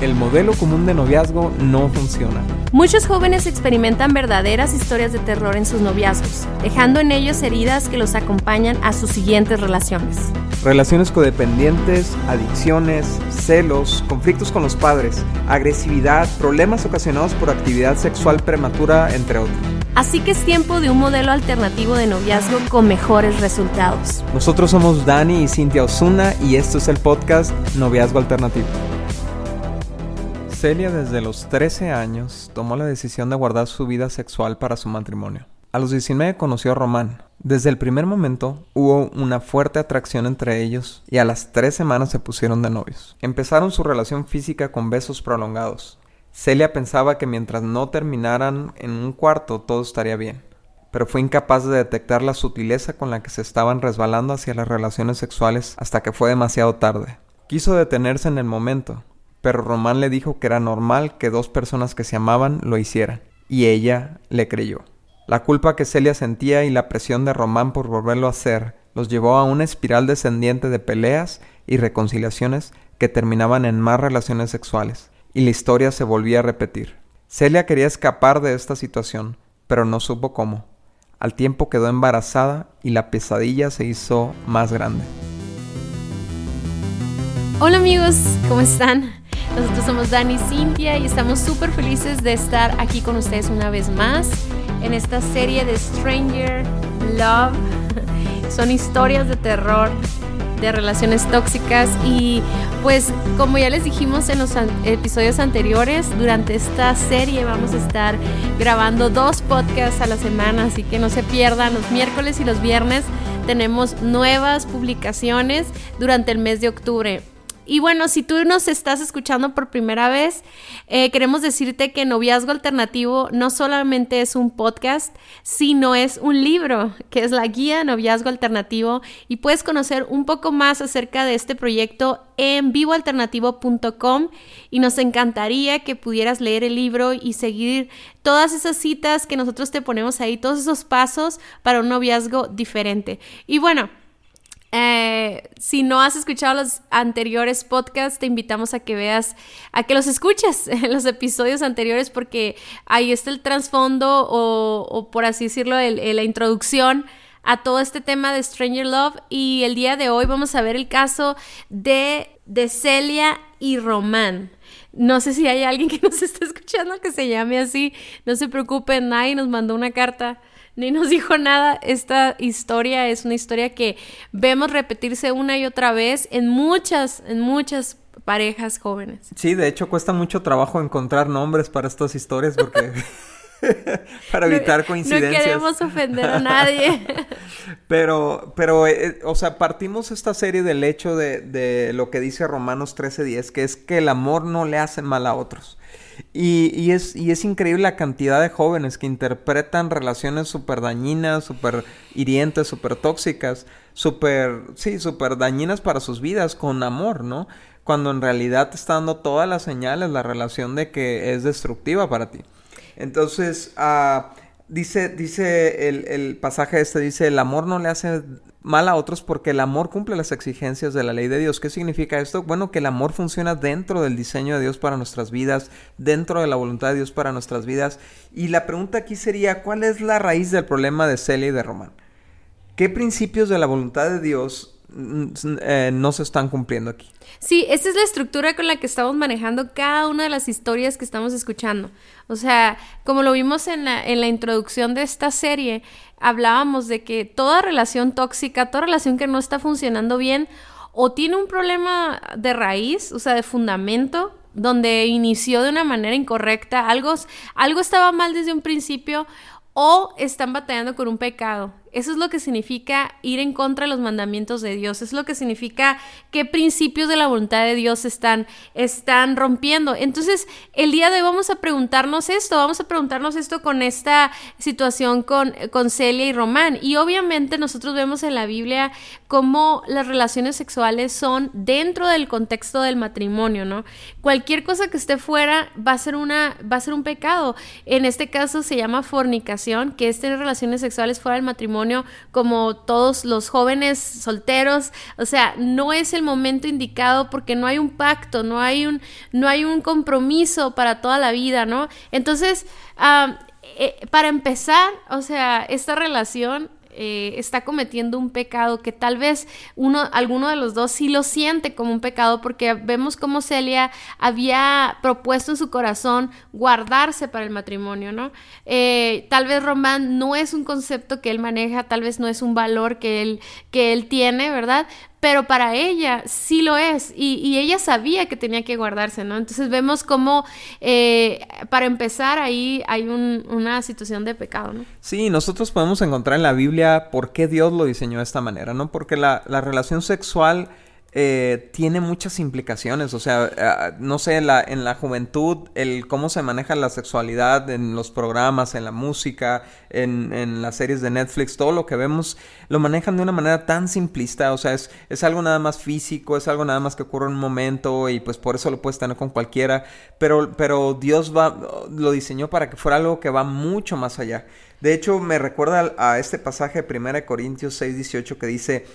el modelo común de noviazgo no funciona. Muchos jóvenes experimentan verdaderas historias de terror en sus noviazgos, dejando en ellos heridas que los acompañan a sus siguientes relaciones. Relaciones codependientes, adicciones, celos, conflictos con los padres, agresividad, problemas ocasionados por actividad sexual prematura, entre otros. Así que es tiempo de un modelo alternativo de noviazgo con mejores resultados. Nosotros somos Dani y Cintia Osuna y esto es el podcast Noviazgo Alternativo. Celia desde los 13 años tomó la decisión de guardar su vida sexual para su matrimonio. A los 19 conoció a Román. Desde el primer momento hubo una fuerte atracción entre ellos y a las tres semanas se pusieron de novios. Empezaron su relación física con besos prolongados. Celia pensaba que mientras no terminaran en un cuarto todo estaría bien, pero fue incapaz de detectar la sutileza con la que se estaban resbalando hacia las relaciones sexuales hasta que fue demasiado tarde. Quiso detenerse en el momento, pero Román le dijo que era normal que dos personas que se amaban lo hicieran, y ella le creyó. La culpa que Celia sentía y la presión de Román por volverlo a hacer los llevó a una espiral descendiente de peleas y reconciliaciones que terminaban en más relaciones sexuales y la historia se volvía a repetir. Celia quería escapar de esta situación, pero no supo cómo. Al tiempo quedó embarazada y la pesadilla se hizo más grande. Hola amigos, ¿cómo están? Nosotros somos Dani y Cintia y estamos súper felices de estar aquí con ustedes una vez más en esta serie de Stranger Love. Son historias de terror de relaciones tóxicas y pues como ya les dijimos en los episodios anteriores, durante esta serie vamos a estar grabando dos podcasts a la semana, así que no se pierdan los miércoles y los viernes tenemos nuevas publicaciones durante el mes de octubre. Y bueno, si tú nos estás escuchando por primera vez, eh, queremos decirte que Noviazgo Alternativo no solamente es un podcast, sino es un libro, que es la guía Noviazgo Alternativo, y puedes conocer un poco más acerca de este proyecto en vivoalternativo.com y nos encantaría que pudieras leer el libro y seguir todas esas citas que nosotros te ponemos ahí, todos esos pasos para un noviazgo diferente. Y bueno, eh, si no has escuchado los anteriores podcasts, te invitamos a que veas, a que los escuches en los episodios anteriores porque ahí está el trasfondo o, por así decirlo, la introducción a todo este tema de Stranger Love. Y el día de hoy vamos a ver el caso de, de Celia y Román. No sé si hay alguien que nos está escuchando que se llame así, no se preocupen, nadie nos mandó una carta ni nos dijo nada. Esta historia es una historia que vemos repetirse una y otra vez en muchas, en muchas parejas jóvenes. Sí, de hecho cuesta mucho trabajo encontrar nombres para estas historias porque... para evitar coincidencias. No queremos ofender a nadie. pero, pero, eh, o sea, partimos esta serie del hecho de, de lo que dice Romanos 13:10, que es que el amor no le hace mal a otros. Y, es, y es increíble la cantidad de jóvenes que interpretan relaciones súper dañinas, súper hirientes, súper tóxicas, súper, sí, súper dañinas para sus vidas con amor, ¿no? Cuando en realidad te está dando todas las señales la relación de que es destructiva para ti. Entonces, uh, dice, dice el, el pasaje este, dice, el amor no le hace mal a otros porque el amor cumple las exigencias de la ley de Dios. ¿Qué significa esto? Bueno, que el amor funciona dentro del diseño de Dios para nuestras vidas, dentro de la voluntad de Dios para nuestras vidas. Y la pregunta aquí sería, ¿cuál es la raíz del problema de Celia y de Román? ¿Qué principios de la voluntad de Dios eh, no se están cumpliendo aquí. Sí, esta es la estructura con la que estamos manejando cada una de las historias que estamos escuchando. O sea, como lo vimos en la, en la introducción de esta serie, hablábamos de que toda relación tóxica, toda relación que no está funcionando bien, o tiene un problema de raíz, o sea, de fundamento, donde inició de una manera incorrecta, algo, algo estaba mal desde un principio, o están batallando con un pecado. Eso es lo que significa ir en contra de los mandamientos de Dios. Es lo que significa qué principios de la voluntad de Dios están, están rompiendo. Entonces, el día de hoy vamos a preguntarnos esto. Vamos a preguntarnos esto con esta situación con, con Celia y Román. Y obviamente nosotros vemos en la Biblia cómo las relaciones sexuales son dentro del contexto del matrimonio, ¿no? Cualquier cosa que esté fuera va a ser, una, va a ser un pecado. En este caso se llama fornicación, que es tener relaciones sexuales fuera del matrimonio como todos los jóvenes solteros, o sea, no es el momento indicado porque no hay un pacto, no hay un, no hay un compromiso para toda la vida, ¿no? Entonces, eh, para empezar, o sea, esta relación eh, está cometiendo un pecado que tal vez uno, alguno de los dos sí lo siente como un pecado porque vemos como Celia había propuesto en su corazón guardarse para el matrimonio, ¿no? Eh, tal vez Román no es un concepto que él maneja, tal vez no es un valor que él, que él tiene, ¿verdad? Pero para ella sí lo es y, ella sabía que tenía que guardarse, ¿no? Entonces vemos cómo, eh, para empezar, ahí hay una situación de pecado, ¿no? Sí, nosotros podemos encontrar en la Biblia por qué Dios lo diseñó de esta manera, ¿no? Porque la, la relación sexual eh, tiene muchas implicaciones. O sea, eh, no sé, en la, en la juventud, el cómo se maneja la sexualidad en los programas, en la música, en, en, las series de Netflix, todo lo que vemos, lo manejan de una manera tan simplista. O sea, es, es algo nada más físico, es algo nada más que ocurre en un momento y pues por eso lo puedes tener con cualquiera. Pero, pero Dios va, lo diseñó para que fuera algo que va mucho más allá. De hecho, me recuerda a este pasaje de 1 Corintios 6, 18 que dice,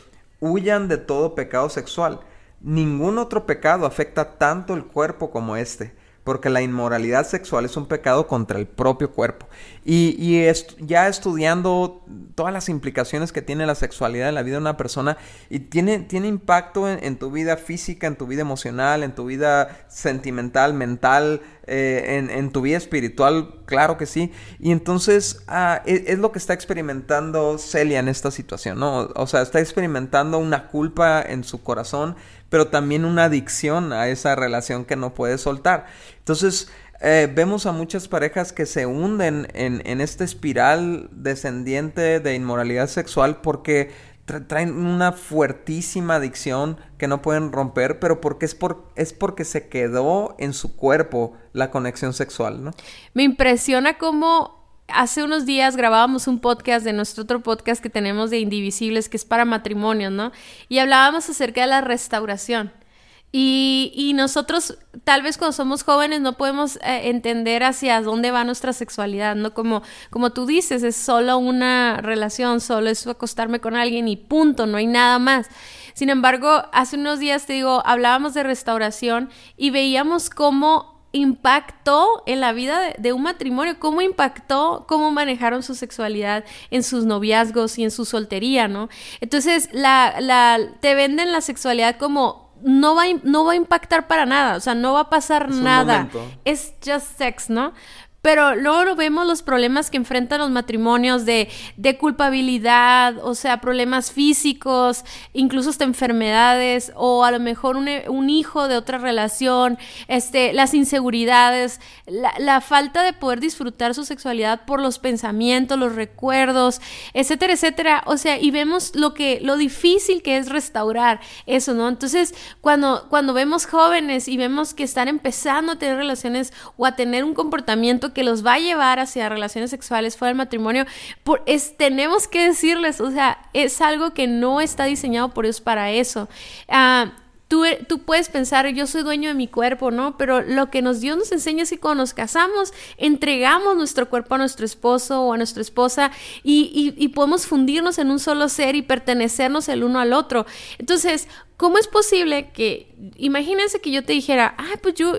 huyan de todo pecado sexual. Ningún otro pecado afecta tanto el cuerpo como este porque la inmoralidad sexual es un pecado contra el propio cuerpo. Y, ya estudiando todas las implicaciones que tiene la sexualidad en la vida de una persona, y tiene, tiene impacto en, tu vida física, en tu vida emocional, en tu vida sentimental, mental, eh, en, tu vida espiritual, claro que sí. Y entonces ah, es, es, lo que está experimentando Celia en esta situación, ¿no? O sea, está experimentando una culpa en su corazón pero también una adicción a esa relación que no puede soltar. Entonces, eh, vemos a muchas parejas que se hunden en, en esta espiral descendiente de inmoralidad sexual porque traen una fuertísima adicción que no pueden romper, pero porque es, por, es porque se quedó en su cuerpo la conexión sexual, ¿no? Me impresiona cómo hace unos días grabábamos un podcast de nuestro otro podcast que tenemos de Indivisibles, que es para matrimonios, ¿no? Y hablábamos acerca de la restauración. Y, nosotros, tal vez cuando somos jóvenes, no podemos eh, entender hacia dónde va nuestra sexualidad, ¿no? Como, como tú dices, es solo una relación, solo es acostarme con alguien y punto, no hay nada más. Sin embargo, hace unos días, te digo, hablábamos de restauración y veíamos cómo impactó en la vida de, un matrimonio, cómo impactó cómo manejaron su sexualidad en sus noviazgos y en su soltería, ¿no? Entonces, la, la, te venden la sexualidad como no va, no va a impactar para nada, o sea, no va a pasar nada. Es just sex, ¿no? Pero luego vemos los problemas que enfrentan los matrimonios de, de, culpabilidad, o sea, problemas físicos, incluso hasta enfermedades, o a lo mejor un, un hijo de otra relación, este, las inseguridades, la, la, falta de poder disfrutar su sexualidad por los pensamientos, los recuerdos, etcétera, etcétera. O sea, y vemos lo que, lo difícil que es restaurar eso, ¿no? Entonces, cuando, cuando vemos jóvenes y vemos que están empezando a tener relaciones o a tener un comportamiento que los va a llevar hacia relaciones sexuales fuera del matrimonio, por, tenemos que decirles, o sea, es algo que no está diseñado por Dios para eso. Ah, Tú, tú, puedes pensar, yo soy dueño de mi cuerpo, ¿no? Pero lo que nos Dios nos enseña es que cuando nos casamos, entregamos nuestro cuerpo a nuestro esposo o a nuestra esposa y, y, podemos fundirnos en un solo ser y pertenecernos el uno al otro. Entonces, ¿cómo es posible que, imagínense que yo te dijera, ah, pues yo,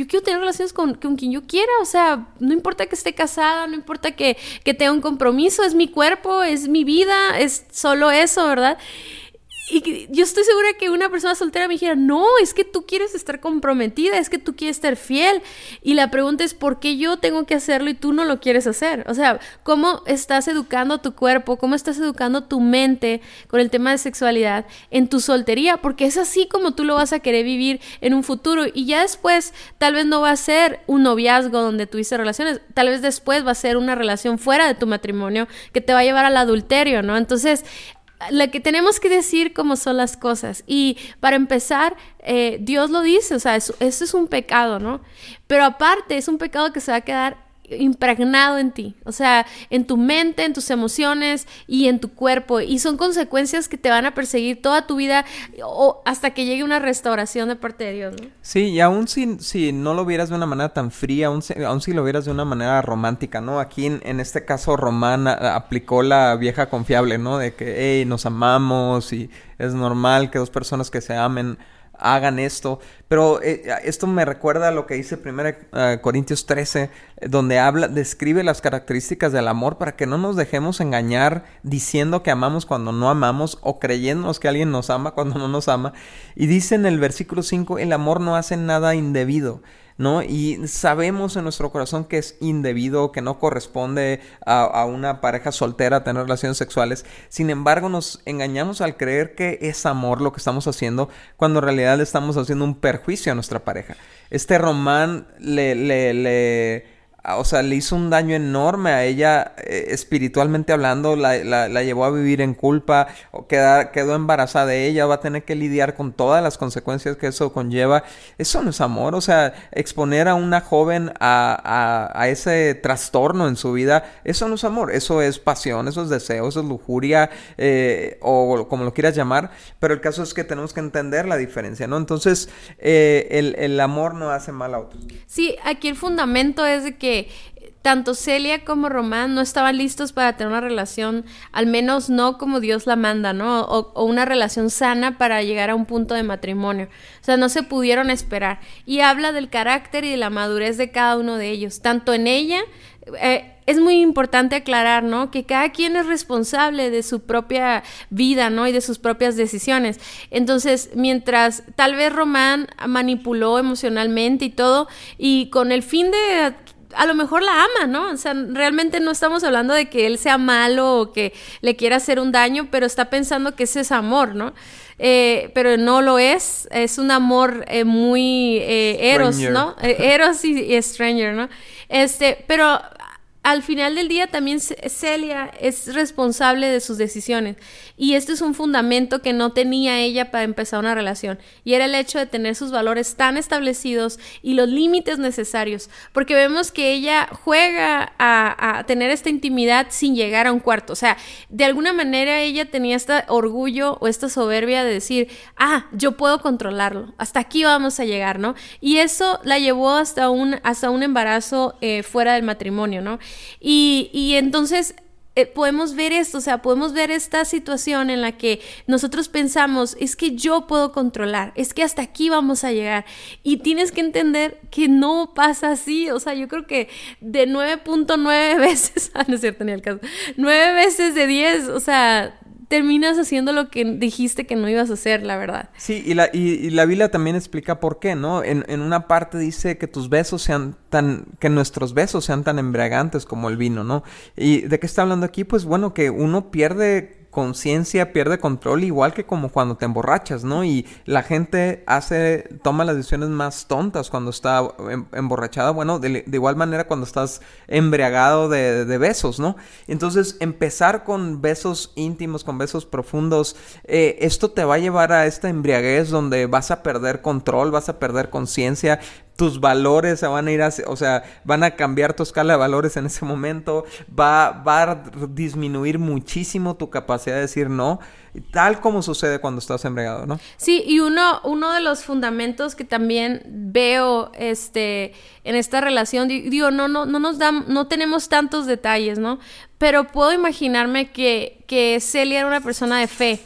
yo quiero tener relaciones con, quien yo quiera, o sea, no importa que esté casada, no importa que, tenga un compromiso, es mi cuerpo, es mi vida, es solo eso, ¿verdad? Y yo estoy segura que una persona soltera me dijera, no, es que tú quieres estar comprometida, es que tú quieres estar fiel. Y la pregunta es, ¿por qué yo tengo que hacerlo y tú no lo quieres hacer? O sea, ¿cómo estás educando tu cuerpo? ¿Cómo estás educando tu mente con el tema de sexualidad en tu soltería? Porque es así como tú lo vas a querer vivir en un futuro. Y ya después, tal vez no va a ser un noviazgo donde tuviste relaciones, tal vez después va a ser una relación fuera de tu matrimonio que te va a llevar al adulterio, ¿no? Entonces, lo que tenemos que decir cómo son las cosas. Y para empezar, eh, Dios lo dice, o sea, eso, es un pecado, ¿no? Pero aparte, es un pecado que se va a quedar impregnado en ti, o sea, en tu mente, en tus emociones y en tu cuerpo. Y son consecuencias que te van a perseguir toda tu vida o hasta que llegue una restauración de parte de Dios. ¿no? Sí, y aún si, si no lo vieras de una manera tan fría, aún si, si lo vieras de una manera romántica, ¿no? Aquí en, este caso Román aplicó la vieja confiable, ¿no? De que, hey, nos amamos y es normal que dos personas que se amen hagan esto. Pero eh, esto me recuerda a lo que dice 1 eh, Corintios 13, donde habla, describe las características del amor para que no nos dejemos engañar diciendo que amamos cuando no amamos o creyéndonos que alguien nos ama cuando no nos ama. Y dice en el versículo 5, el amor no hace nada indebido. ¿No? Y sabemos en nuestro corazón que es indebido, que no corresponde a, una pareja soltera tener relaciones sexuales. Sin embargo, nos engañamos al creer que es amor lo que estamos haciendo, cuando en realidad le estamos haciendo un perjuicio a nuestra pareja. Este román le, le, le o sea, le hizo un daño enorme a ella eh, espiritualmente hablando, la, la, llevó a vivir en culpa, o quedó embarazada de ella, va a tener que lidiar con todas las consecuencias que eso conlleva. Eso no es amor, o sea, exponer a una joven a, a, a ese trastorno en su vida, eso no es amor, eso es pasión, eso es deseo, eso es lujuria, eh, o como lo quieras llamar, pero el caso es que tenemos que entender la diferencia, ¿no? Entonces, eh, el, el amor no hace mal a otros. Sí, aquí el fundamento es de que tanto Celia como Román no estaban listos para tener una relación, al menos no como Dios la manda, ¿no? O, una relación sana para llegar a un punto de matrimonio. O sea, no se pudieron esperar. Y habla del carácter y de la madurez de cada uno de ellos, tanto en ella. Eh, es muy importante aclarar, ¿no? Que cada quien es responsable de su propia vida, ¿no? Y de sus propias decisiones. Entonces, mientras tal vez Román manipuló emocionalmente y todo, y con el fin de a lo mejor la ama, ¿no? O sea, realmente no estamos hablando de que él sea malo o que le quiera hacer un daño, pero está pensando que ese es amor, ¿no? Eh, pero no lo es, es un amor eh, muy eh, eros, ¿no? eros y, y, stranger, ¿no? Este, pero al final del día también Celia es responsable de sus decisiones y este es un fundamento que no tenía ella para empezar una relación y era el hecho de tener sus valores tan establecidos y los límites necesarios porque vemos que ella juega a, tener esta intimidad sin llegar a un cuarto. O sea de alguna manera ella tenía este orgullo o esta soberbia de decir ah yo puedo controlarlo hasta aquí vamos a llegar no y eso la llevó hasta un hasta un embarazo eh, fuera del matrimonio no y, entonces eh, podemos ver esto, o sea, podemos ver esta situación en la que nosotros pensamos, es que yo puedo controlar, es que hasta aquí vamos a llegar. Y tienes que entender que no pasa así, o sea, yo creo que de 9.9 veces, ah, no es cierto, ni el caso, 9 veces de 10, o sea, terminas haciendo lo que dijiste que no ibas a hacer, la verdad. Sí, y la, y, la Biblia también explica por qué, ¿no? En, en, una parte dice que tus besos sean tan, que nuestros besos sean tan embriagantes como el vino, ¿no? ¿Y de qué está hablando aquí? Pues bueno, que uno pierde conciencia pierde control igual que como cuando te emborrachas, ¿no? Y la gente hace, toma las decisiones más tontas cuando está em, emborrachada, bueno, de, igual manera cuando estás embriagado de, besos, ¿no? Entonces, empezar con besos íntimos, con besos profundos, eh, esto te va a llevar a esta embriaguez donde vas a perder control, vas a perder conciencia, tus valores se van a ir a, o sea, van a cambiar tu escala de valores en ese momento, va, va a disminuir muchísimo tu capacidad de decir no, tal como sucede cuando estás embriagado, ¿no? Sí, y uno, uno de los fundamentos que también veo este, en esta relación, digo, no, no, no nos dan, no tenemos tantos detalles, ¿no? Pero puedo imaginarme que, que Celia era una persona de fe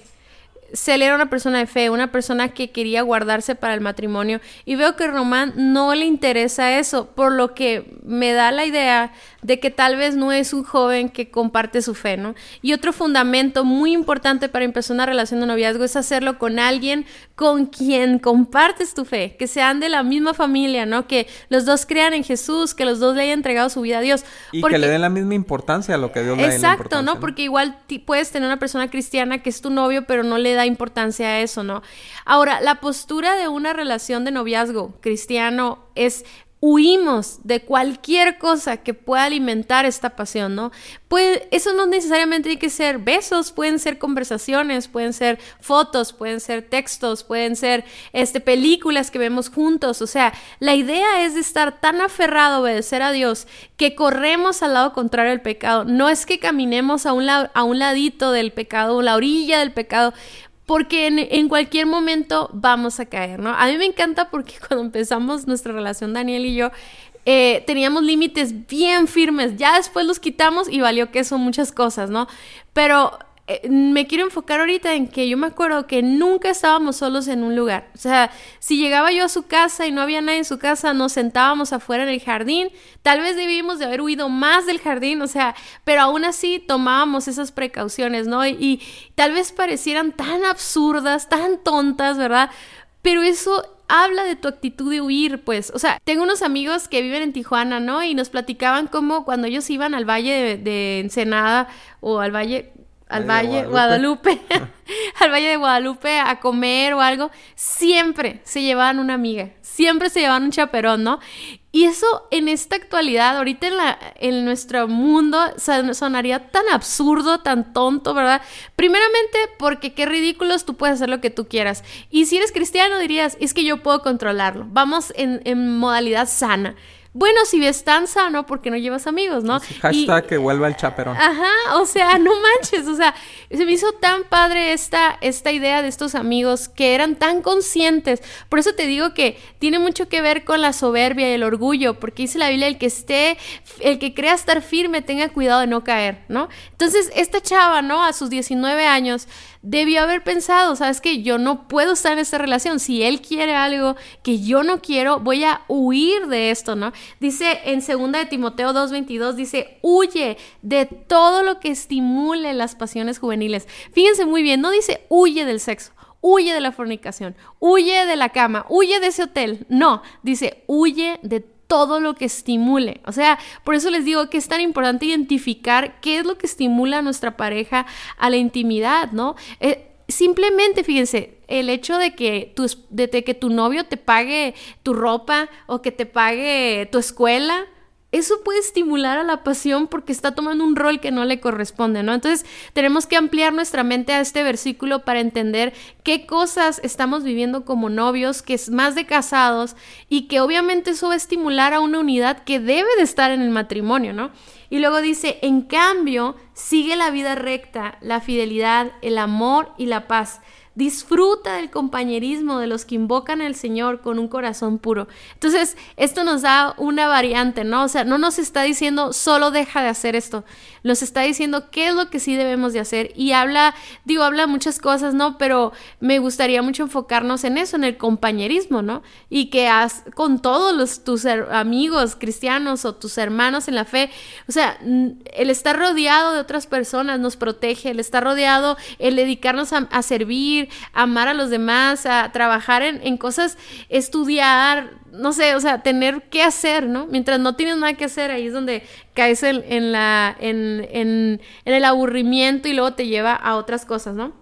Celia era una persona de fe, una persona que quería guardarse para el matrimonio y veo que Román no le interesa eso, por lo que me da la idea de que tal vez no es un joven que comparte su fe, ¿no? Y otro fundamento muy importante para empezar una relación de noviazgo es hacerlo con alguien con quien compartes tu fe, que sean de la misma familia, ¿no? Que los dos crean en Jesús, que los dos le hayan entregado su vida a Dios. Y que le den la misma importancia a lo que Dios le da. Exacto, ¿no? Porque igual puedes tener una persona cristiana que es tu novio, pero no le da importancia a eso, ¿no? Ahora, la postura de una relación de noviazgo cristiano es huimos de cualquier cosa que pueda alimentar esta pasión, ¿no? Pues eso no necesariamente tiene que ser besos, pueden ser conversaciones, pueden ser fotos, pueden ser textos, pueden ser este, películas que vemos juntos. O sea, la idea es de estar tan aferrado a obedecer a Dios que corremos al lado contrario del pecado. No es que caminemos a un, a un ladito del pecado, la orilla del pecado, porque en, cualquier momento vamos a caer, ¿no? A mí me encanta porque cuando empezamos nuestra relación, Daniel y yo, eh, teníamos límites bien firmes, ya después los quitamos y valió que son muchas cosas, ¿no? Pero eh, me quiero enfocar ahorita en que yo me acuerdo que nunca estábamos solos en un lugar. O sea, si llegaba yo a su casa y no había nadie en su casa, nos sentábamos afuera en el jardín. Tal vez debíamos de haber huido más del jardín, o sea, pero aún así tomábamos esas precauciones, ¿no? Y, tal vez parecieran tan absurdas, tan tontas, ¿verdad? Pero eso habla de tu actitud de huir, pues. O sea, tengo unos amigos que viven en Tijuana, ¿no? Y nos platicaban cómo cuando ellos iban al valle de Ensenada o al valle, al Valle Guadalupe, al Valle de Guadalupe a comer o algo, siempre se llevaban una amiga, siempre se llevaban un chaperón, ¿no? Y eso en esta actualidad, ahorita en, la, en nuestro mundo, sonaría tan absurdo, tan tonto, ¿verdad? Primeramente porque qué ridículos, tú puedes hacer lo que tú quieras. Y si eres cristiano dirías, es que yo puedo controlarlo. Vamos en, en modalidad sana. Bueno, si ves tan sano, porque no llevas amigos, no? hashtag que vuelva el chaperón. Ajá, o sea, no manches, o sea, se me hizo tan padre esta, esta idea de estos amigos que eran tan conscientes. Por eso te digo que tiene mucho que ver con la soberbia y el orgullo, porque dice la Biblia, el que esté, el que crea estar firme, tenga cuidado de no caer, ¿no? Entonces, esta chava, ¿no? A sus 19 años, debió haber pensado, sabes que yo no puedo estar en esta relación, si él quiere algo que yo no quiero, voy a huir de esto, ¿no? Dice en 2 de Timoteo 2:22 dice, "Huye de todo lo que estimule las pasiones juveniles." Fíjense muy bien, no dice huye del sexo, huye de la fornicación, huye de la cama, huye de ese hotel. No, dice huye de todo lo que estimule. O sea, por eso les digo que es tan importante identificar qué es lo que estimula a nuestra pareja a la intimidad, ¿no? Eh, simplemente, fíjense, el hecho de que, tu, de que tu novio te pague tu ropa o que te pague tu escuela, eso puede estimular a la pasión porque está tomando un rol que no le corresponde, ¿no? Entonces tenemos que ampliar nuestra mente a este versículo para entender qué cosas estamos viviendo como novios, que es más de casados y que obviamente eso va a estimular a una unidad que debe de estar en el matrimonio, ¿no? Y luego dice, en cambio, sigue la vida recta, la fidelidad, el amor y la paz Disfruta del compañerismo de los que invocan al Señor con un corazón puro. Entonces, esto nos da una variante, ¿no? O sea, no nos está diciendo solo deja de hacer esto, nos está diciendo qué es lo que sí debemos de hacer. Y habla, digo, habla muchas cosas, ¿no? Pero me gustaría mucho enfocarnos en eso, en el compañerismo, ¿no? Y que has, con todos los, tus amigos cristianos o tus hermanos en la fe, o sea, el estar rodeado de otras personas nos protege, el estar rodeado, el dedicarnos a servir, amar a los demás, a trabajar en, cosas, estudiar, no sé, o sea, tener que hacer, ¿no? Mientras no tienes nada que hacer, ahí es donde caes en, la, en, en, el aburrimiento y luego te lleva a otras cosas, ¿no?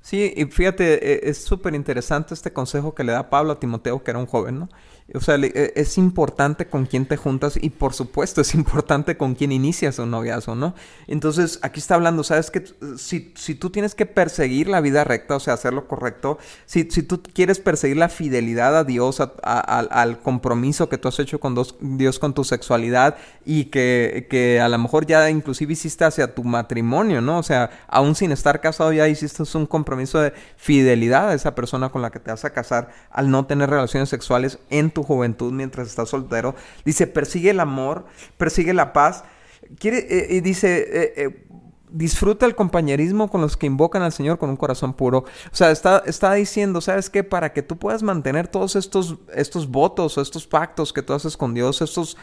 Sí, y fíjate, e, es súper interesante este consejo que le da Pablo a Timoteo, que era un joven, ¿no? O sea, e, es importante con quién te juntas y por supuesto es importante con quién inicias un noviazgo, ¿no? Entonces, aquí está hablando, ¿sabes? Que si, si tú tienes que perseguir la vida recta, o sea, hacer lo correcto, si, si tú quieres perseguir la fidelidad a Dios, al compromiso que tú has hecho con Dios con tu sexualidad y que, que a lo mejor ya inclusive hiciste hacia tu matrimonio, ¿no? O sea, aún sin estar casado ya hiciste un compromiso de fidelidad a esa persona con la que te vas a casar al no tener relaciones sexuales en tu juventud mientras estás soltero. Dice, persigue el amor, persigue la paz. Quiere, eh, y dice, eh, eh, disfruta el compañerismo con los que invocan al Señor con un corazón puro. O sea, está, está diciendo, ¿sabes qué? Para que tú puedas mantener todos estos, estos votos o estos pactos que tú haces con Dios, estos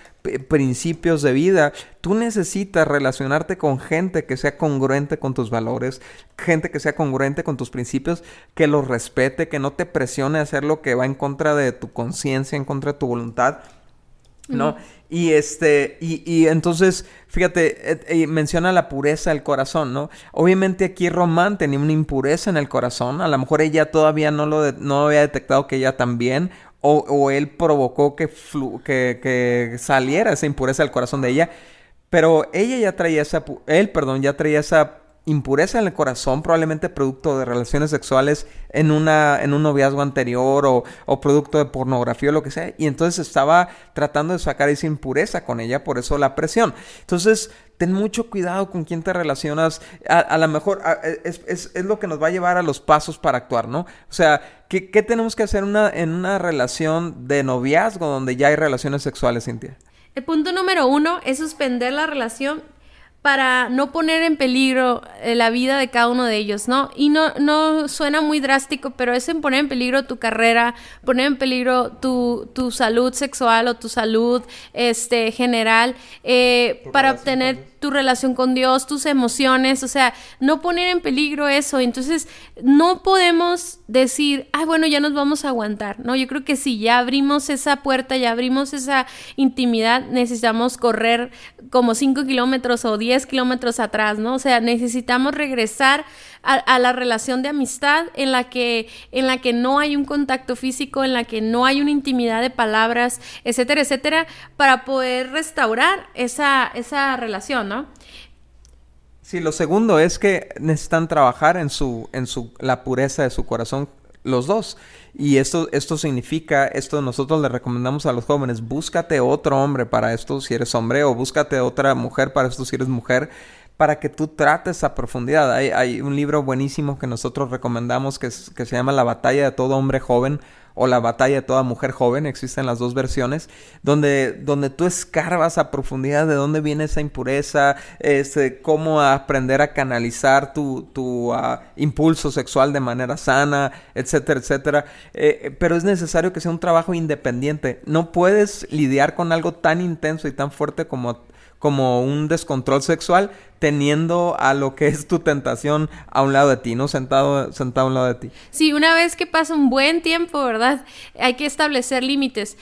principios de vida, tú necesitas relacionarte con gente que sea congruente con tus valores, gente que sea congruente con tus principios, que los respete, que no te presione a hacer lo que va en contra de tu conciencia, en contra de tu voluntad. ¿No? Y este, y, y entonces, fíjate, eh, eh, menciona la pureza del corazón, ¿no? Obviamente aquí Román tenía una impureza en el corazón, a lo mejor ella todavía no lo no había detectado que ella también, o, él provocó que, que, que, saliera esa impureza del corazón de ella. Pero ella ya traía esa, él, perdón, ya traía esa impureza en el corazón, probablemente producto de relaciones sexuales en, una, en un noviazgo anterior o, o, producto de pornografía o lo que sea. Y entonces estaba tratando de sacar esa impureza con ella, por eso la presión. Entonces, ten mucho cuidado con quién te relacionas. A, lo mejor es, es, es, lo que nos va a llevar a los pasos para actuar, ¿no? O sea, ¿qué, qué tenemos que hacer una, en una relación de noviazgo donde ya hay relaciones sexuales, Cintia? El punto número uno es suspender la relación para no poner en peligro eh, la vida de cada uno de ellos, ¿no? Y no, no suena muy drástico, pero es en poner en peligro tu carrera, poner en peligro tu, tu salud sexual o tu salud este, general, eh, para obtener tu relación con Dios, tus emociones, o sea, no poner en peligro eso. Entonces, no podemos decir, ay, bueno, ya nos vamos a aguantar, ¿no? Yo creo que si ya abrimos esa puerta, ya abrimos esa intimidad, necesitamos correr como 5 kilómetros o 10 kilómetros atrás, ¿no? O sea, necesitamos regresar a, la relación de amistad en la, que, en la que no hay un contacto físico, en la que no hay una intimidad de palabras, etcétera, etcétera, para poder restaurar esa, esa relación, ¿no? Sí, lo segundo es que necesitan trabajar en su, en su, la pureza de su corazón los dos. Y esto, esto significa, esto nosotros le recomendamos a los jóvenes, búscate otro hombre para esto si eres hombre o búscate otra mujer para esto si eres mujer para que tú trates a profundidad. Hay, hay un libro buenísimo que nosotros recomendamos que, que, se llama La batalla de todo hombre joven o La batalla de toda mujer joven, existen las dos versiones, donde, donde tú escarbas a profundidad de dónde viene esa impureza, este, cómo aprender a canalizar tu, tu uh, impulso sexual de manera sana, etcétera, etcétera. Eh, pero es necesario que sea un trabajo independiente. No puedes lidiar con algo tan intenso y tan fuerte como como un descontrol sexual teniendo a lo que es tu tentación a un lado de ti, ¿no? Sentado, sentado a un lado de ti. Sí, una vez que pasa un buen tiempo, ¿verdad? Hay que establecer límites.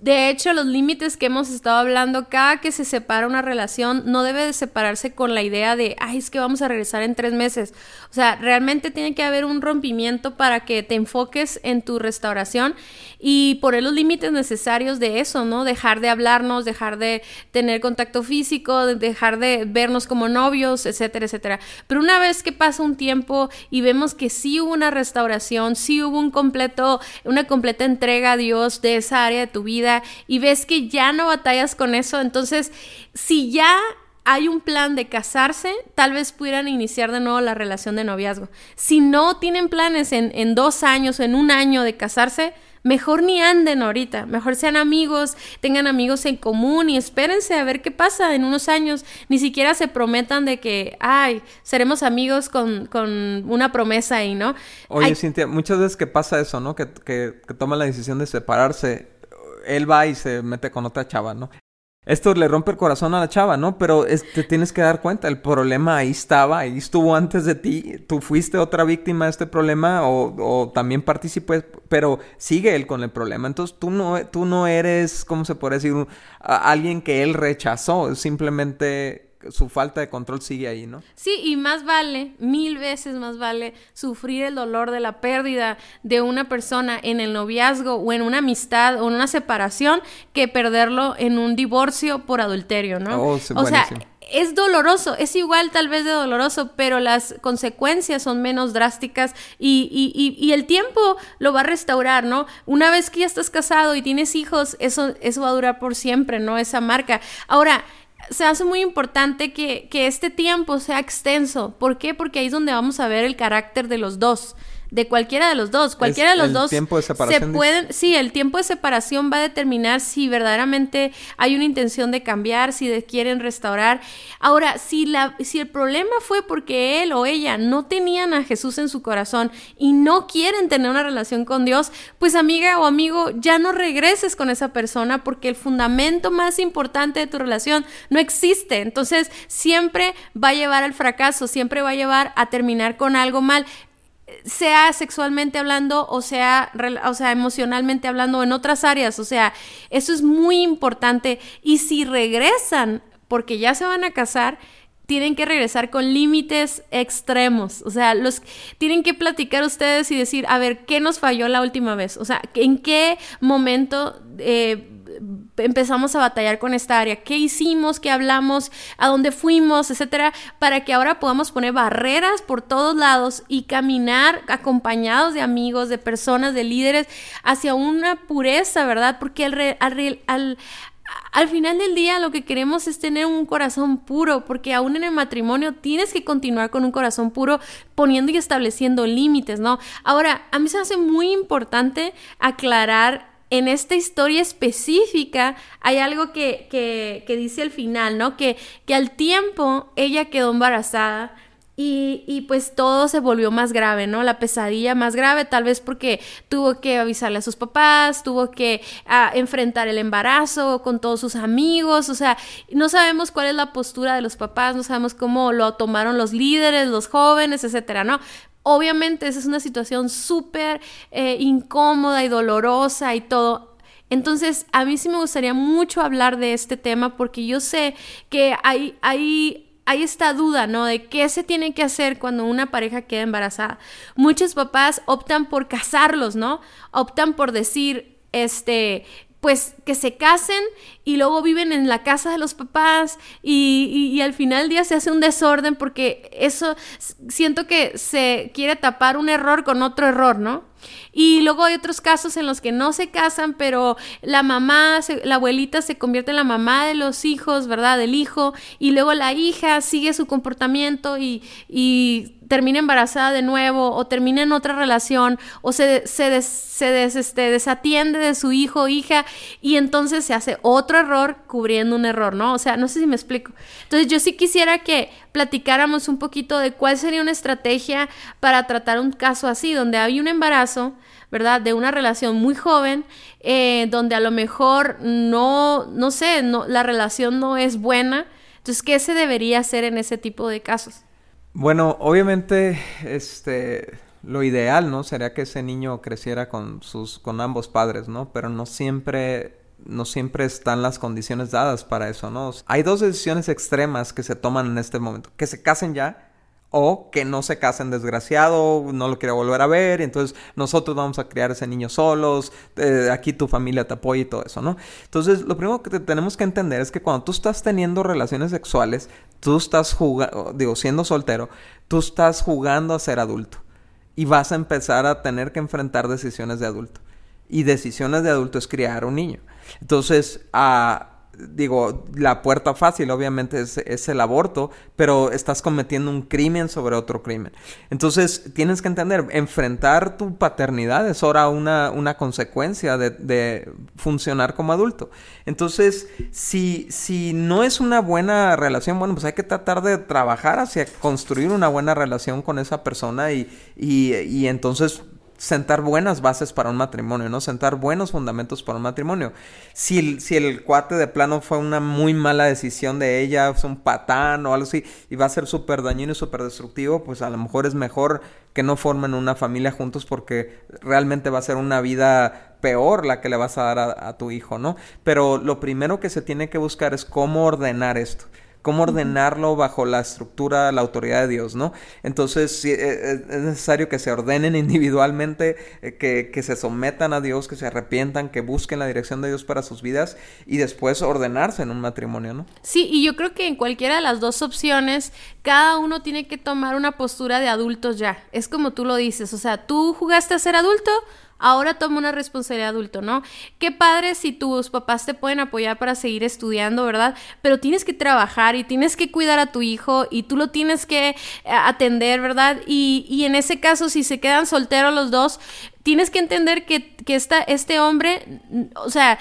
De hecho, los límites que hemos estado hablando, cada que se separa una relación, no debe de separarse con la idea de, ay, es que vamos a regresar en tres meses. O sea, realmente tiene que haber un rompimiento para que te enfoques en tu restauración y poner los límites necesarios de eso, ¿no? Dejar de hablarnos, dejar de tener contacto físico, dejar de vernos como como novios, etcétera, etcétera. Pero una vez que pasa un tiempo y vemos que sí hubo una restauración, sí hubo un completo, una completa entrega a Dios de esa área de tu vida y ves que ya no batallas con eso, entonces si ya hay un plan de casarse, tal vez pudieran iniciar de nuevo la relación de noviazgo. Si no tienen planes en, dos años en un año de casarse, Mejor ni anden ahorita, mejor sean amigos, tengan amigos en común y espérense a ver qué pasa en unos años. Ni siquiera se prometan de que, ay, seremos amigos con, con una promesa ahí, ¿no? Oye, Cintia, muchas veces que pasa eso, ¿no? Que, que, que toma la decisión de separarse, él va y se mete con otra chava, ¿no? Esto le rompe el corazón a la chava, ¿no? Pero te tienes que dar cuenta, el problema ahí estaba, ahí estuvo antes de ti, tú fuiste otra víctima de este problema o, o también participé, pero sigue él con el problema. Entonces tú no, tú no eres, ¿cómo se puede decir? alguien que él rechazó, simplemente su falta de control sigue ahí, ¿no? Sí, y más vale, mil veces más vale sufrir el dolor de la pérdida de una persona en el noviazgo o en una amistad o en una separación que perderlo en un divorcio por adulterio, ¿no? Oh, o sea, es doloroso, es igual tal vez de doloroso, pero las consecuencias son menos drásticas y, y, y, el tiempo lo va a restaurar, ¿no? Una vez que ya estás casado y tienes hijos, eso, eso va a durar por siempre, ¿no? Esa marca. Ahora, se hace muy importante que, que, este tiempo sea extenso. ¿Por qué? Porque ahí es donde vamos a ver el carácter de los dos de cualquiera de los dos. Cualquiera de los dos tiempo de separación se pueden, sí, el tiempo de separación va a determinar si verdaderamente hay una intención de cambiar, si quieren restaurar. Ahora, si la si el problema fue porque él o ella no tenían a Jesús en su corazón y no quieren tener una relación con Dios, pues amiga o amigo, ya no regreses con esa persona porque el fundamento más importante de tu relación no existe. Entonces, siempre va a llevar al fracaso, siempre va a llevar a terminar con algo mal sea sexualmente hablando o sea, o sea, emocionalmente hablando en otras áreas. O sea, eso es muy importante. Y si regresan porque ya se van a casar, tienen que regresar con límites extremos. O sea, los tienen que platicar ustedes y decir, a ver, ¿qué nos falló la última vez? O sea, ¿en qué momento eh, empezamos a batallar con esta área? ¿Qué hicimos? ¿Qué hablamos? ¿A dónde fuimos? Etcétera, para que ahora podamos poner barreras por todos lados y caminar acompañados de amigos, de personas, de líderes hacia una pureza, ¿verdad? Porque al, al al final del día lo que queremos es tener un corazón puro, porque aún en el matrimonio tienes que continuar con un corazón puro poniendo y estableciendo límites, ¿no? Ahora, a mí se me hace muy importante aclarar en esta historia específica hay algo que, que, dice al final, ¿no? Que, que al tiempo ella quedó embarazada y, pues todo se volvió más grave, ¿no? La pesadilla más grave, tal vez porque tuvo que avisarle a sus papás, tuvo que ah, enfrentar el embarazo con todos sus amigos, o sea, no sabemos cuál es la postura de los papás, no sabemos cómo lo tomaron los líderes, los jóvenes, etcétera, ¿no? Obviamente esa es una situación súper eh, incómoda y dolorosa y todo, entonces, a mí sí me gustaría mucho hablar de este tema porque yo sé que hay, hay hay esta duda, ¿no? De qué se tiene que hacer cuando una pareja queda embarazada. Muchos papás optan por casarlos, ¿no? Optan por decir, este, pues que se casen y luego viven en la casa de los papás y, y, al final del día se hace un desorden porque eso siento que se quiere tapar un error con otro error, ¿no? Y luego hay otros casos en los que no se casan, pero la mamá, la abuelita se convierte en la mamá de los hijos, ¿verdad? Del hijo, y luego la hija sigue su comportamiento y, y termina embarazada de nuevo o termina en otra relación o se, se, se este, desatiende de su hijo o hija y entonces se hace otro error cubriendo un error, ¿no? O sea, no sé si me explico. Entonces yo sí quisiera que platicáramos un poquito de cuál sería una estrategia para tratar un caso así, donde hay un embarazo, ¿verdad? De una relación muy joven, eh, donde a lo mejor no, no sé, no, la relación no es buena. Entonces, ¿qué se debería hacer en ese tipo de casos? Bueno, obviamente, este, lo ideal, ¿no? Sería que ese niño creciera con sus, con ambos padres, ¿no? Pero no siempre no siempre están las condiciones dadas para eso, ¿no? Hay dos decisiones extremas que se toman en este momento. Que se casen ya o que no se casen desgraciado, no lo quiere volver a ver, entonces nosotros vamos a criar ese niño solos, eh, aquí tu familia te apoya y todo eso, ¿no? Entonces, lo primero que tenemos que entender es que cuando tú estás teniendo relaciones sexuales, tú estás jugando, digo, siendo soltero, tú estás jugando a ser adulto y vas a empezar a tener que enfrentar decisiones de adulto. Y decisiones de adulto es criar un niño. Entonces, a digo, la puerta fácil obviamente es, el aborto, pero estás cometiendo un crimen sobre otro crimen. Entonces tienes que entender, enfrentar tu paternidad es ahora una, una consecuencia de, funcionar como adulto. Entonces, si, si no es una buena relación, bueno, pues hay que tratar de trabajar hacia construir una buena relación con esa persona y, y, y entonces sentar buenas bases para un matrimonio, ¿no? Sentar buenos fundamentos para un matrimonio. Si el, si el cuate de plano fue una muy mala decisión de ella, es un patán o algo así, y va a ser súper dañino y súper destructivo, pues a lo mejor es mejor que no formen una familia juntos porque realmente va a ser una vida peor la que le vas a dar a, a tu hijo, ¿no? Pero lo primero que se tiene que buscar es cómo ordenar esto cómo ordenarlo bajo la estructura, la autoridad de Dios, ¿no? Entonces eh, eh, es necesario que se ordenen individualmente, eh, que, que, se sometan a Dios, que se arrepientan, que busquen la dirección de Dios para sus vidas y después ordenarse en un matrimonio, ¿no? Sí, y yo creo que en cualquiera de las dos opciones, cada uno tiene que tomar una postura de adultos ya. Es como tú lo dices, o sea, tú jugaste a ser adulto, ahora toma una responsabilidad adulto, ¿no? Qué padre si tus papás te pueden apoyar para seguir estudiando, ¿verdad? Pero tienes que trabajar y tienes que cuidar a tu hijo y tú lo tienes que eh, atender, ¿verdad? Y, y en ese caso, si se quedan solteros los dos, tienes que entender que, que esta, este hombre, o sea,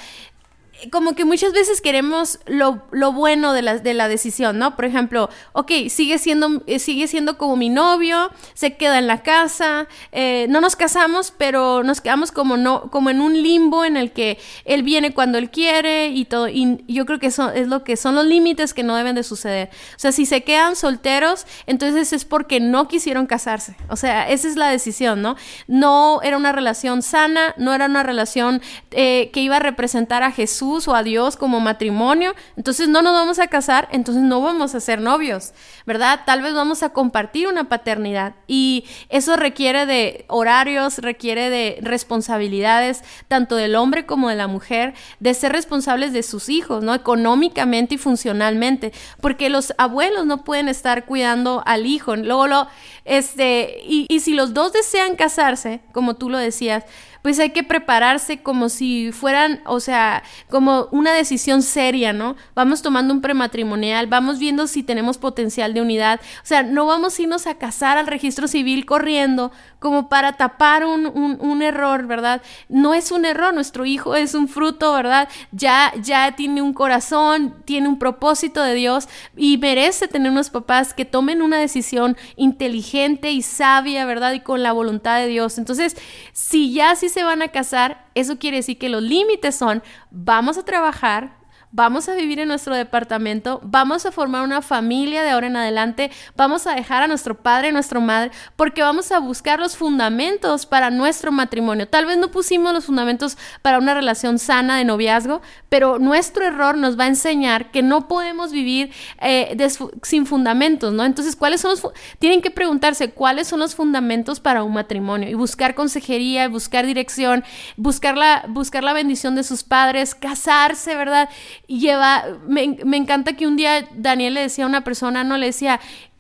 como que muchas veces queremos lo, lo, bueno de la, de la decisión, ¿no? Por ejemplo, ok, sigue siendo, eh, sigue siendo como mi novio, se queda en la casa, eh, no nos casamos, pero nos quedamos como, no, como en un limbo en el que él viene cuando él quiere y todo. Y yo creo que eso es lo que son los límites que no deben de suceder. O sea, si se quedan solteros, entonces es porque no quisieron casarse. O sea, esa es la decisión, ¿no? No era una relación sana, no era una relación eh, que iba a representar a Jesús O a Dios como matrimonio, entonces no nos vamos a casar, entonces no vamos a ser novios, ¿verdad? Tal vez vamos a compartir una paternidad y eso requiere de horarios, requiere de responsabilidades, tanto del hombre como de la mujer, de ser responsables de sus hijos, ¿no? Económicamente y funcionalmente, porque los abuelos no pueden estar cuidando al hijo, luego lo, este, y si los dos desean casarse, como tú lo decías, pues hay que prepararse como si fueran, o sea, como una decisión seria, ¿no? Vamos tomando un prematrimonial, vamos viendo si tenemos potencial de unidad, o sea, no vamos a irnos a casar al registro civil corriendo como para tapar un, un, error, ¿verdad? No es un error, nuestro hijo es un fruto, ¿verdad? Ya, ya tiene un corazón, tiene un propósito de Dios y merece tener unos papás que tomen una decisión inteligente y sabia, ¿verdad? Y con la voluntad de Dios. Entonces, si ya sí se van a casar, eso quiere decir que los límites son, vamos a trabajar, vamos a vivir en nuestro departamento, vamos a formar una familia de ahora en adelante, vamos a dejar a nuestro padre y nuestra madre, porque vamos a buscar los fundamentos para nuestro matrimonio. Tal vez no pusimos los fundamentos para una relación sana de noviazgo, pero nuestro error nos va a enseñar que no podemos vivir eh, sin fundamentos, ¿no? Entonces, ¿cuáles son los... Tienen que preguntarse cuáles son los fundamentos para un matrimonio y buscar consejería, buscar dirección, buscar la, buscar la bendición de sus padres, casarse, ¿verdad? Lleva, me, me encanta que un día Daniel le decía a una persona, no le decía,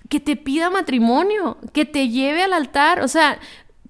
que te pida matrimonio, que te lleve al altar, o sea,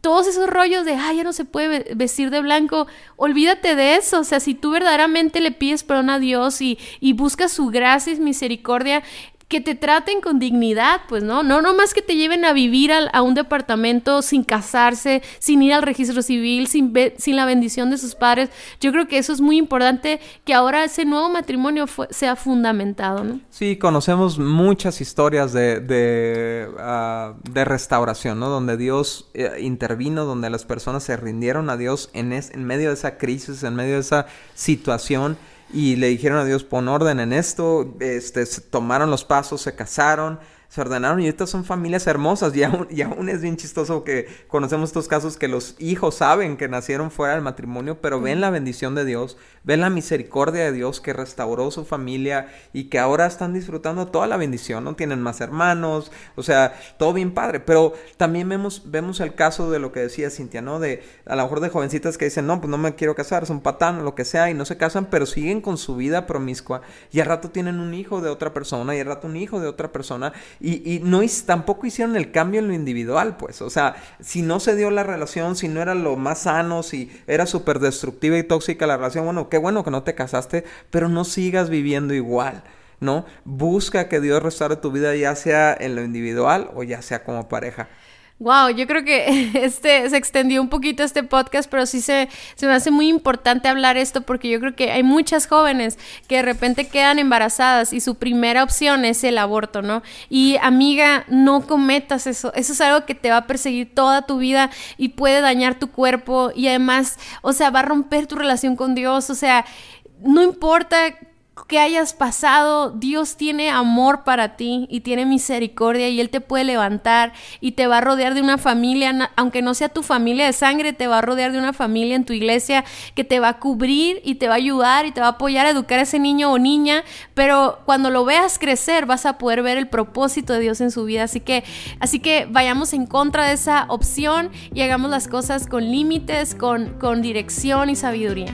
todos esos rollos de, ay, ya no se puede vestir de blanco, olvídate de eso, o sea, si tú verdaderamente le pides perdón a Dios y, y buscas su gracia y misericordia, que te traten con dignidad, pues, ¿no? No nomás que te lleven a vivir a un departamento sin casarse, sin ir al registro civil, sin, sin la bendición de sus padres. Yo creo que eso es muy importante, que ahora ese nuevo matrimonio sea fundamentado, ¿no? Sí, conocemos muchas historias de, de, ah, restauración, ¿no? Donde Dios eh, intervino, donde las personas se rindieron a Dios en, en medio de esa crisis, en medio de esa situación y le dijeron a Dios, pon orden en esto, este, tomaron los pasos, se casaron, se ordenaron y estas son familias hermosas y aún, y aún es bien chistoso que conocemos estos casos que los hijos saben que nacieron fuera del matrimonio, pero ven la bendición de Dios, ven la misericordia de Dios que restauró su familia y que ahora están disfrutando toda la bendición, ¿no? Tienen más hermanos, o sea, todo bien padre, pero también vemos, vemos el caso de lo que decía Cintia, ¿no? De a lo mejor de jovencitas que dicen, no, pues no me quiero casar, son patán o lo que sea y no se casan, pero siguen con su vida promiscua y al rato tienen un hijo de otra persona y al rato un hijo de otra persona y, no tampoco hicieron el cambio en lo individual, pues. O sea, si no se dio la relación, si no era lo más sano, si era súper destructiva y tóxica la relación, bueno, qué bueno que no te casaste, pero no sigas viviendo igual. ¿no? Busca que Dios restaure tu vida ya sea en lo individual o ya sea como pareja. Wow, yo creo que este se extendió un poquito este podcast, pero sí se, me hace muy importante hablar esto porque yo creo que hay muchas jóvenes que de repente quedan embarazadas y su primera opción es el aborto, ¿no? Y amiga, no cometas eso. Eso es algo que te va a perseguir toda tu vida y puede dañar tu cuerpo y además, o sea, va a romper tu relación con Dios. O sea, no importa que hayas pasado, Dios tiene amor para ti y tiene misericordia y Él te puede levantar y te va a rodear de una familia, aunque no sea tu familia de sangre, te va a rodear de una familia en tu iglesia que te va a cubrir y te va a ayudar y te va a apoyar a educar a ese niño o niña, pero cuando lo veas crecer vas a poder ver el propósito de Dios en su vida. Así que, así que vayamos en contra de esa opción y hagamos las cosas con límites, con, con dirección y sabiduría.